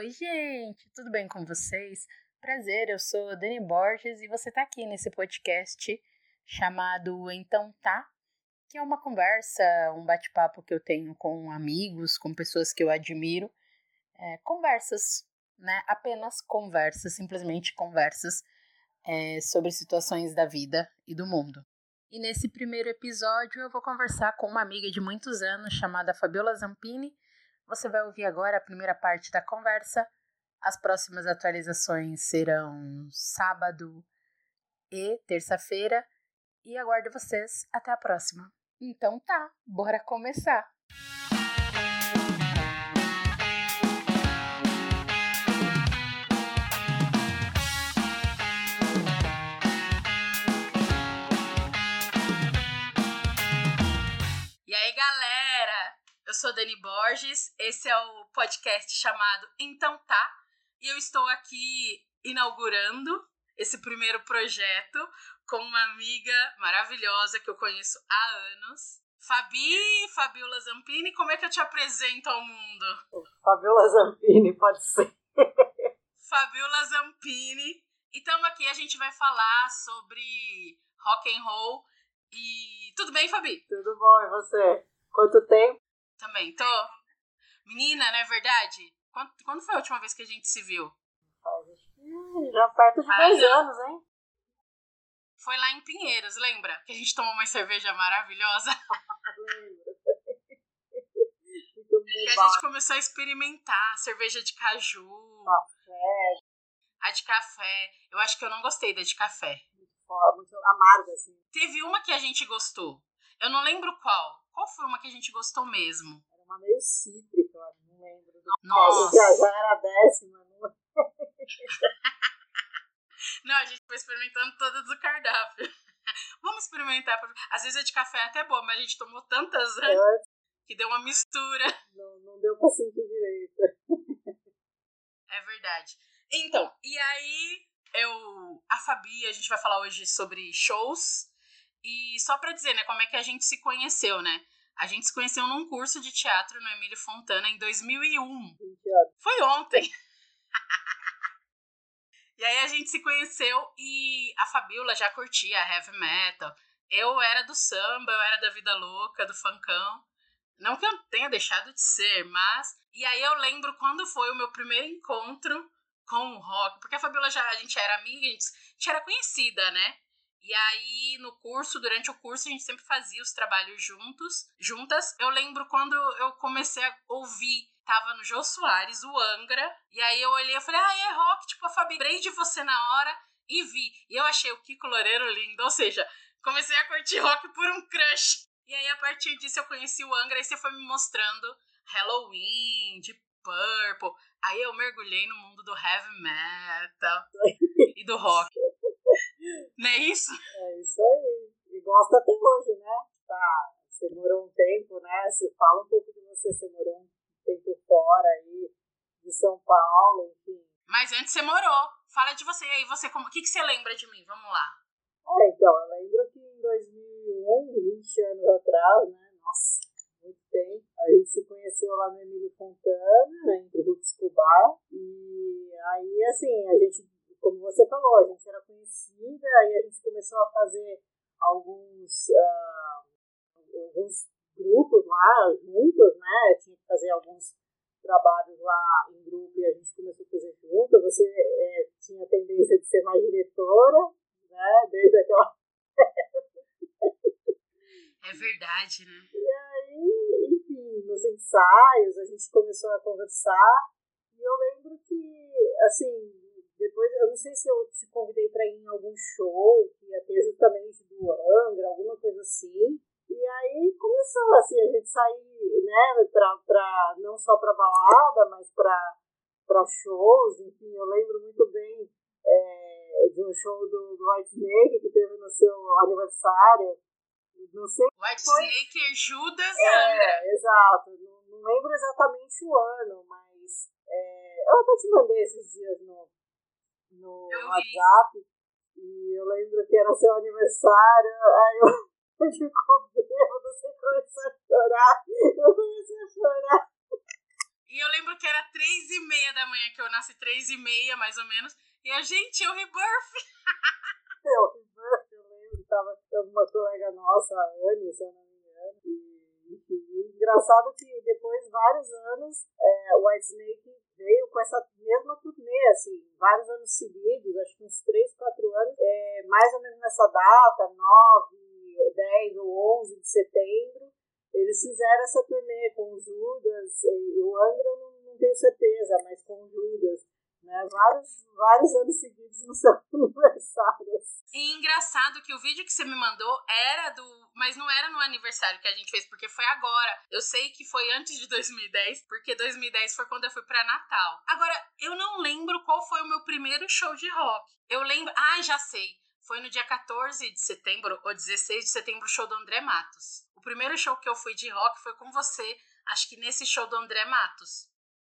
Oi, gente, tudo bem com vocês? Prazer, eu sou Dani Borges e você está aqui nesse podcast chamado Então Tá, que é uma conversa, um bate-papo que eu tenho com amigos, com pessoas que eu admiro. É, conversas, né? Apenas conversas, simplesmente conversas é, sobre situações da vida e do mundo. E nesse primeiro episódio eu vou conversar com uma amiga de muitos anos chamada Fabiola Zampini. Você vai ouvir agora a primeira parte da conversa. As próximas atualizações serão sábado e terça-feira. E aguardo vocês. Até a próxima. Então tá, bora começar! Eu sou Dani Borges, esse é o podcast chamado Então Tá, e eu estou aqui inaugurando esse primeiro projeto com uma amiga maravilhosa que eu conheço há anos. Fabi, Fabiola Zampini, como é que eu te apresento ao mundo? Fabiola Zampini, pode ser. Fabiola Zampini. E estamos aqui, a gente vai falar sobre rock and roll. E tudo bem, Fabi? Tudo bom, e você? Quanto tempo? Também, tô. Menina, não é verdade? Quando, quando foi a última vez que a gente se viu? Já perto de Ah, 10 já. anos, hein? Foi lá em Pinheiros, lembra? Que a gente tomou uma cerveja maravilhosa. Que a gente começou a experimentar cerveja de caju, Café, a de café. Eu acho que eu não gostei da de café. muito, muito amarga, assim. Teve uma que a gente gostou. Eu não lembro qual. Foi uma que a gente gostou mesmo? Era uma meio cítrica, não lembro. Nossa. Já, era a décima, não Não, a gente foi experimentando todas do cardápio. Vamos experimentar. Às vezes a de café é até boa, mas a gente tomou tantas antes Eu- que deu uma mistura. não, não deu pra sentir direito. É verdade. Então, e aí eu, a Fabi, a gente vai falar hoje sobre shows. E só pra dizer, né, como é que a gente se conheceu, né? A gente se conheceu num curso de teatro no Emílio Fontana em 2001. 20 anos. Foi ontem. e aí a gente se conheceu e a Fabiola já curtia heavy metal. Eu era do samba, eu era da vida louca, do funkão. Não que eu tenha deixado de ser, mas. E aí eu lembro quando foi o meu primeiro encontro com o rock, porque a Fabiola já a gente era amiga, a gente, a gente era conhecida, né? E aí no curso, durante o curso, a gente sempre fazia os trabalhos juntos, juntas. Eu lembro quando eu comecei a ouvir, tava no Jô Soares, o Angra, e aí eu olhei e falei: "Ah, é rock", tipo, a Fabi, lembrei de você na hora e vi. E eu achei o Kiko Loureiro lindo, ou seja, comecei a curtir rock por um crush. E aí, a partir disso, eu conheci o Angra e você foi me mostrando Halloween, de Purple. Aí eu mergulhei no mundo do heavy metal e do rock. Não é isso? É isso aí. E gosta até hoje, né? Tá, você morou um tempo, né? Você fala um pouco de você, você morou um tempo fora aí de São Paulo, enfim. Mas antes você morou. Fala de você. Aí, você, como... o que, que você lembra de mim? Vamos lá. É, então, eu lembro que em 2001, 20 anos atrás, né? Nossa, muito tempo. A gente se conheceu lá no Emílio Fontana, né, entre o Roots Bar. E aí, assim, a gente, como você falou, a gente era conhecida, aí a gente começou a fazer alguns, ah, alguns grupos lá juntos, né? Tinha que fazer alguns trabalhos lá em grupo e a gente começou a fazer junto. Você eh, tinha a tendência de ser mais diretora, né? Desde aquela. É verdade, né? E aí, enfim, nos ensaios a gente começou a conversar e eu lembro que, assim, depois, eu não sei se eu te convidei para ir em algum show que ia ter justamente do Angra, alguma coisa assim. E aí começou, assim, a gente sair, né, pra, pra, não só para balada, mas para shows, enfim, eu lembro muito bem é, de um show do, do White Snake que teve no seu aniversário. Não sei White Foi. Snake, Judas e Angra. é, exato. Não, não lembro exatamente o ano, mas é, eu até te mandei esses dias no, no Eu vi. WhatsApp. E eu lembro que era seu aniversário, aí eu, gente ficou bêbado, você começou a chorar. Eu comecei a chorar. E eu lembro que era três e meia da manhã, que eu nasci três e meia, mais ou menos. E a gente, eu rebirth. eu rebirth, eu lembro. Tava, uma colega nossa, a Anne, se eu não me engano. E, enfim, engraçado que depois de vários anos, é, o White Snake veio com essa mesma turnê, assim, vários anos seguidos, acho que uns 3, 4 anos, é, mais ou menos nessa data, 9, 10 ou 11 de setembro, eles fizeram essa turnê com o Judas, e o Angra não, não tenho certeza, mas com o Judas. Né? Vários, vários anos seguidos no seu aniversário. E engraçado que o vídeo que você me mandou era do. Mas não era no aniversário que a gente fez, porque foi agora. Eu sei que foi antes de 2010, porque 2010 foi quando eu fui para Natal. Agora, eu não lembro qual foi o meu primeiro show de rock. Eu lembro. Ah, já sei. Foi no dia 14 de setembro ou 16 de setembro, o show do André Matos. O primeiro show que eu fui de rock foi com você, acho que nesse show do André Matos,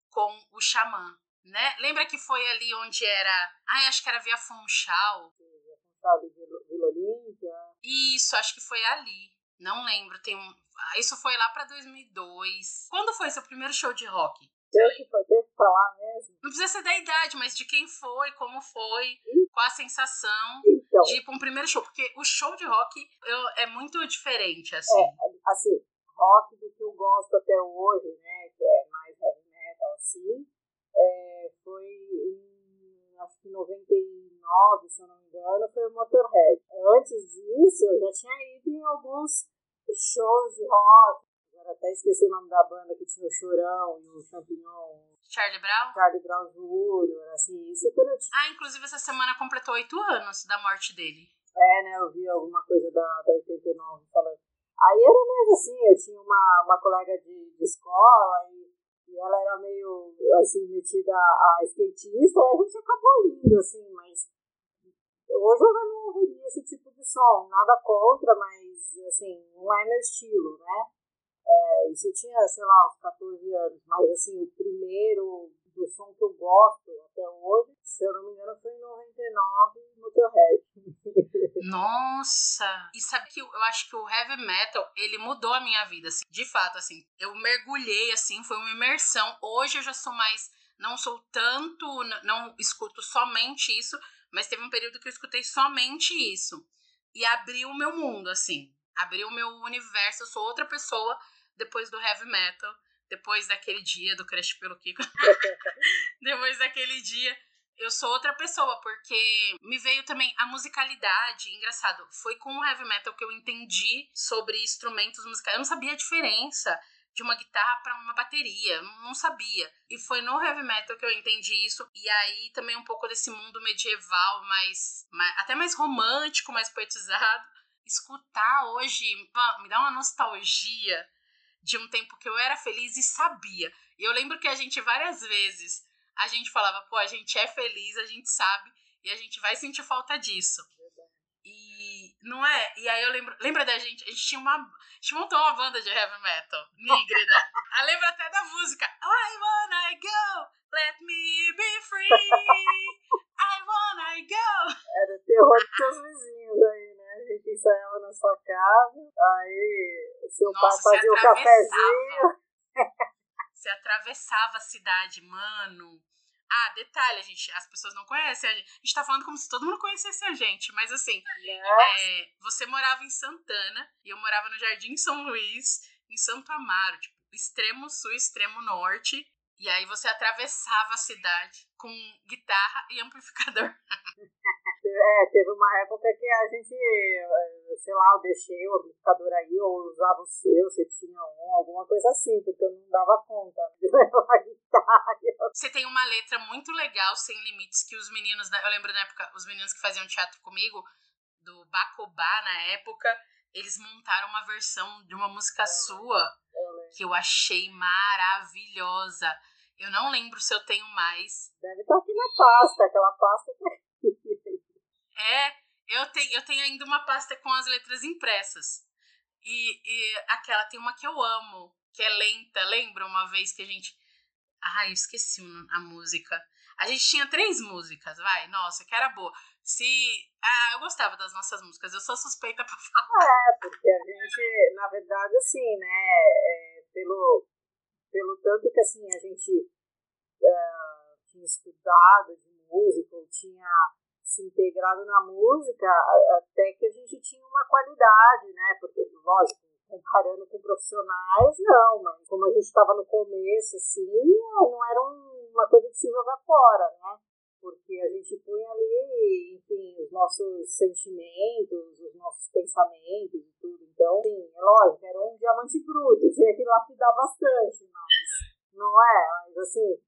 com o Xamã né? Lembra que foi ali onde era. Ai, acho que era Via Funchal. Via Funchal de Vila Olímpia. Isso, acho que foi ali. Não lembro. Tem um... Isso foi lá pra 2002. Quando foi seu primeiro show de rock? Teve que, teve que falar mesmo. Não precisa ser da idade, mas de quem foi, como foi, qual a sensação então, de ir pra um primeiro show. Porque o show de rock eu, é muito diferente, assim. É, assim, rock do que eu gosto até hoje, né? Que é mais heavy metal, assim é, foi em, acho que 99, se eu não me engano, foi o Motorhead. Antes disso, eu já tinha ido em alguns shows de rock. Agora até esqueci o nome da banda que tinha o Chorão e o Champignon. Charlie Brown? Charlie Brown Jr., assim, isso quando eu tinha. Ah, inclusive essa semana completou oito anos da morte dele. É, né, eu vi alguma coisa da, da 89 falando. Aí era mesmo assim, eu tinha uma, uma colega de, de escola e e ela era meio, assim, metida a skatista, a gente acabou indo, assim, mas hoje eu não ouviria esse tipo de som, nada contra, mas, assim, não é meu estilo, né? É, isso eu tinha, sei lá, uns 14 anos, mas, assim, o primeiro do som que eu gosto até hoje, se eu não me engano, foi em 99, Motorhead. Nossa! E sabe que eu acho que o heavy metal, ele mudou a minha vida, assim. De fato, assim. Eu mergulhei, assim, foi uma imersão. Hoje eu já sou mais... Não sou tanto... Não escuto somente isso, mas teve um período que eu escutei somente isso. E abriu o meu mundo, assim. Abriu o meu universo. Eu sou outra pessoa depois do heavy metal. Depois daquele dia do Crash pelo Kiko. depois daquele dia eu sou outra pessoa, porque me veio também a musicalidade. Engraçado, foi com o heavy metal que eu entendi sobre instrumentos musicais. Eu não sabia a diferença de uma guitarra para uma bateria, não sabia. E foi no heavy metal que eu entendi isso. E aí também um pouco desse mundo medieval, mais, mais até mais romântico, mais poetizado. Escutar hoje me dá uma nostalgia de um tempo que eu era feliz e sabia. E eu lembro que a gente várias vezes a gente falava, pô, a gente é feliz, a gente sabe, e a gente vai sentir falta disso. E não é? E aí eu lembro, lembra da gente? A gente tinha uma. A gente montou uma banda de heavy metal, nígrida. eu lembro até da música. I wanna go, let me be free. I wanna go. Era o terror dos seus vizinhos aí, né? A gente ensaiava na sua casa, aí seu Nossa, pai fazia o cafezinho. Você atravessava a cidade, mano. Ah, detalhe, gente, as pessoas não conhecem a gente. A gente tá falando como se todo mundo conhecesse a gente, mas assim, é, você morava em Santana e eu morava no Jardim São Luís, em Santo Amaro, tipo, extremo sul, extremo norte. E aí você atravessava a cidade com guitarra e amplificador. É, teve uma época que a gente, eh, sei lá, eu deixei o amplificador aí, ou usava o seu, você tinha um, alguma coisa assim, porque eu não dava conta de levar a guitarra. Você tem uma letra muito legal, Sem Limites, que os meninos, eu lembro na época, os meninos que faziam teatro comigo, do Bacobá na época, eles montaram uma versão de uma música sua que eu achei maravilhosa. Eu não lembro se eu tenho mais. Deve estar aqui na pasta, aquela pasta É, eu tenho, eu tenho ainda uma pasta com as letras impressas. E, e aquela tem uma que eu amo, que é lenta. Lembra uma vez que a gente. Ai, eu esqueci a música. A gente tinha três músicas, vai. Nossa, que era boa. Se. Ah, eu gostava das nossas músicas, eu sou suspeita pra falar. É, porque a gente, na verdade, assim, né, é, pelo, pelo tanto que assim a gente uh, tinha estudado de música, ou tinha se integrado na música, até que a gente tinha uma qualidade, né? Porque, lógico, comparando com profissionais, não, mas como a gente estava no começo, assim, é, não era uma coisa de se jogar fora, né? Porque a gente punha ali, enfim, os nossos sentimentos, os nossos pensamentos e tudo. Então, sim, é lógico, era um diamante bruto, tinha que lapidar bastante, mas não é, mas assim,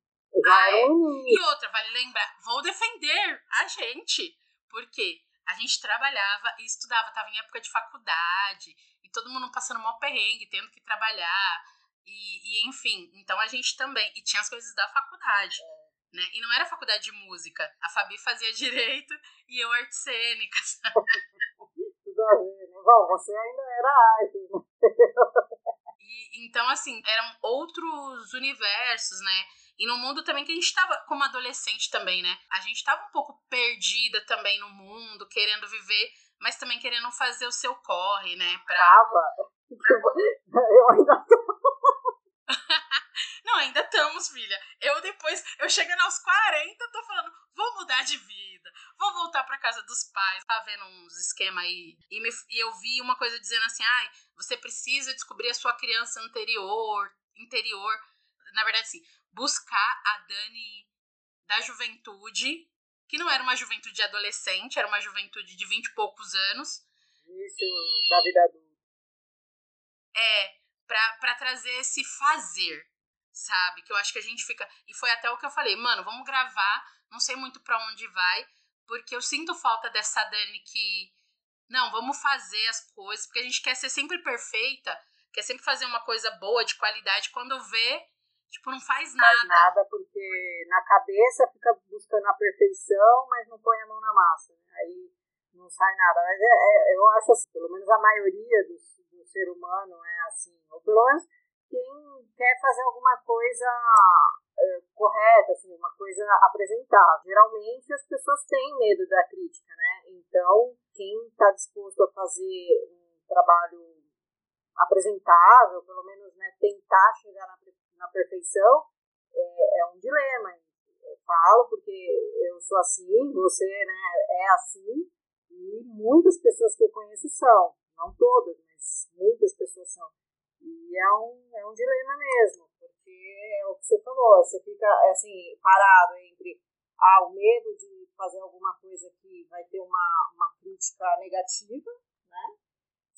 ah, é. E outra, vale lembrar, vou defender a gente, porque a gente trabalhava e estudava, estava em época de faculdade, e todo mundo passando mal perrengue, tendo que trabalhar, e, e, enfim, então a gente também, e tinha as coisas da faculdade. É. Né? E não era faculdade de música. A Fabi fazia direito e eu artes cênicas. Tudo a ver, né? Bom, você ainda era arte, né? e, então, assim, eram outros universos, né? E no mundo também que a gente estava como adolescente também, né? A gente estava um pouco perdida também no mundo, querendo viver, mas também querendo fazer o seu corre, né? Pra... Tava. Eu ainda tô. Não, ainda estamos, filha. Eu depois, eu chegando aos 40, tô falando, vou mudar de vida, vou voltar para casa dos pais. Tá vendo uns esquema aí. E, me, e eu vi uma coisa dizendo assim: ai, você precisa descobrir a sua criança anterior, interior. Na verdade, sim, buscar a Dani da juventude, que não era uma juventude adolescente, era uma juventude de vinte e poucos anos. Isso, da vida adulta. É, pra, pra trazer esse fazer, sabe? Que eu acho que a gente fica. E foi até o que eu falei, mano, vamos gravar, não sei muito para onde vai, porque eu sinto falta dessa Dani que. Não, vamos fazer as coisas, porque a gente quer ser sempre perfeita, quer sempre fazer uma coisa boa, de qualidade. Quando vê, Tipo, não faz nada. Faz nada porque na cabeça fica buscando a perfeição, mas não põe a mão na massa. Né? Aí não sai nada. Mas é, é, eu acho assim, pelo menos a maioria do, do ser humano é assim. Ou pelo menos quem quer fazer alguma coisa é, correta, assim, uma coisa apresentável. Geralmente as pessoas têm medo da crítica, né? Então, quem está disposto a fazer um trabalho apresentável, pelo menos né, tentar chegar na na perfeição é, é um dilema. Eu falo porque eu sou assim, você né, é assim, e muitas pessoas que eu conheço são. Não todas, mas muitas pessoas são. E é um, é um dilema mesmo, porque é o que você falou, você fica assim, parado entre ah, o medo de fazer alguma coisa que vai ter uma, uma crítica negativa, né?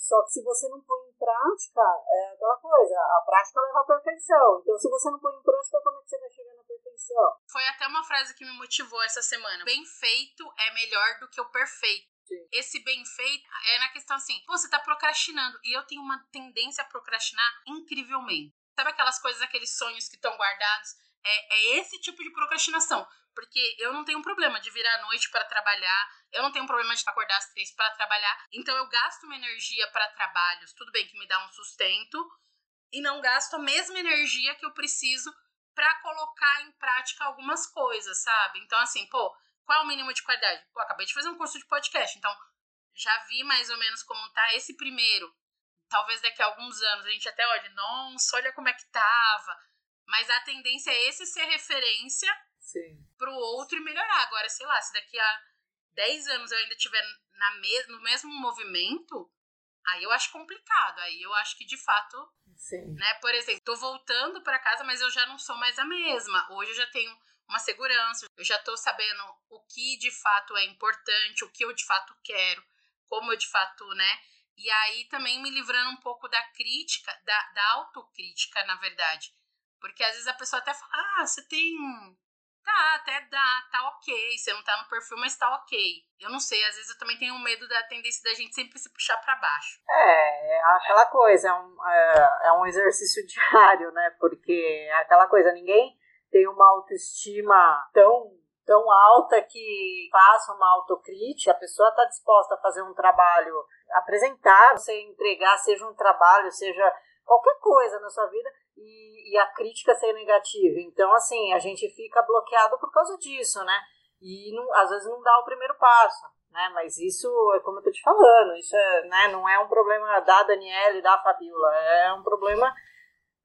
Só que se você não põe em prática, é aquela coisa, a prática leva à perfeição. Então, se você não põe em prática, como é que você vai chegar na perfeição? Foi até uma frase que me motivou essa semana. Bem feito é melhor do que o perfeito. Sim. Esse bem feito é na questão assim, você tá procrastinando. E eu tenho uma tendência a procrastinar incrivelmente. Sabe aquelas coisas, aqueles sonhos que estão guardados? É, é esse tipo de procrastinação. Porque eu não tenho problema de virar à noite para trabalhar, eu não tenho problema de acordar às três para trabalhar. Então eu gasto uma energia para trabalhos, tudo bem que me dá um sustento, e não gasto a mesma energia que eu preciso para colocar em prática algumas coisas, sabe? Então, assim, pô, qual é o mínimo de qualidade? Pô, acabei de fazer um curso de podcast, então já vi mais ou menos como tá esse primeiro. Talvez daqui a alguns anos a gente até olhe, nossa, olha como é que tava. Mas a tendência é esse ser referência Sim. pro outro e melhorar. Agora, sei lá, se daqui a 10 anos eu ainda estiver na mes no mesmo movimento, aí eu acho complicado. Aí eu acho que de fato, Sim. né? Por exemplo, tô voltando para casa, mas eu já não sou mais a mesma. Hoje eu já tenho uma segurança, eu já tô sabendo o que de fato é importante, o que eu de fato quero, como eu de fato, né? E aí também me livrando um pouco da crítica, da, da autocrítica, na verdade. Porque às vezes a pessoa até fala, ah, você tem Tá, até dá, tá ok. Você não tá no perfil, mas tá ok. Eu não sei, às vezes eu também tenho medo da tendência da gente sempre se puxar para baixo. É, é aquela coisa, é um, é, é um exercício diário, né? Porque é aquela coisa, ninguém tem uma autoestima tão tão alta que faça uma autocrítica, a pessoa está disposta a fazer um trabalho, apresentar, você entregar, seja um trabalho, seja qualquer coisa na sua vida, e, e, a crítica ser negativa. Então, assim, a gente fica bloqueado por causa disso, né? E não, às vezes não dá o primeiro passo, né? Mas isso é como eu tô te falando, isso é, né, não é um problema da Daniela e da Fabiola, é um problema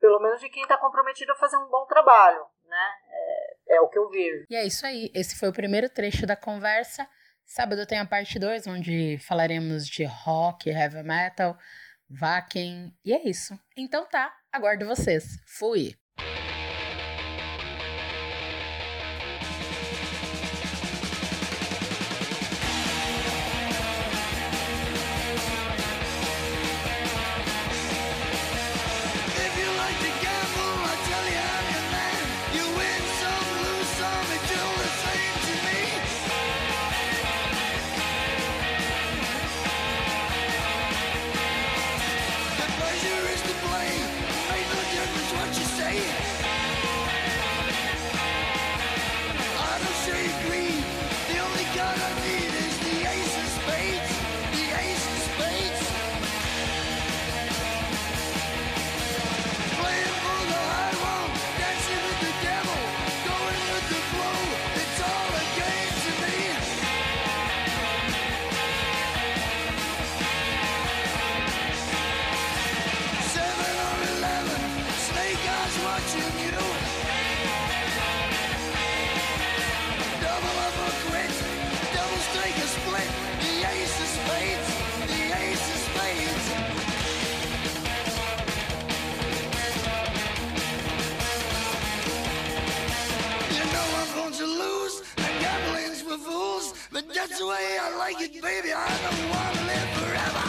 pelo menos de quem está comprometido a fazer um bom trabalho, né? É, é o que eu vejo. E é isso aí. Esse foi o primeiro trecho da conversa. Sábado tem a parte 2, onde falaremos de rock, heavy metal, Vakin. E é isso. Então tá, aguardo vocês. Fui! split. The ace is spades. The ace is spades. You know I'm going to lose. Fools. But that's the way I like it, baby. I don't want to live forever.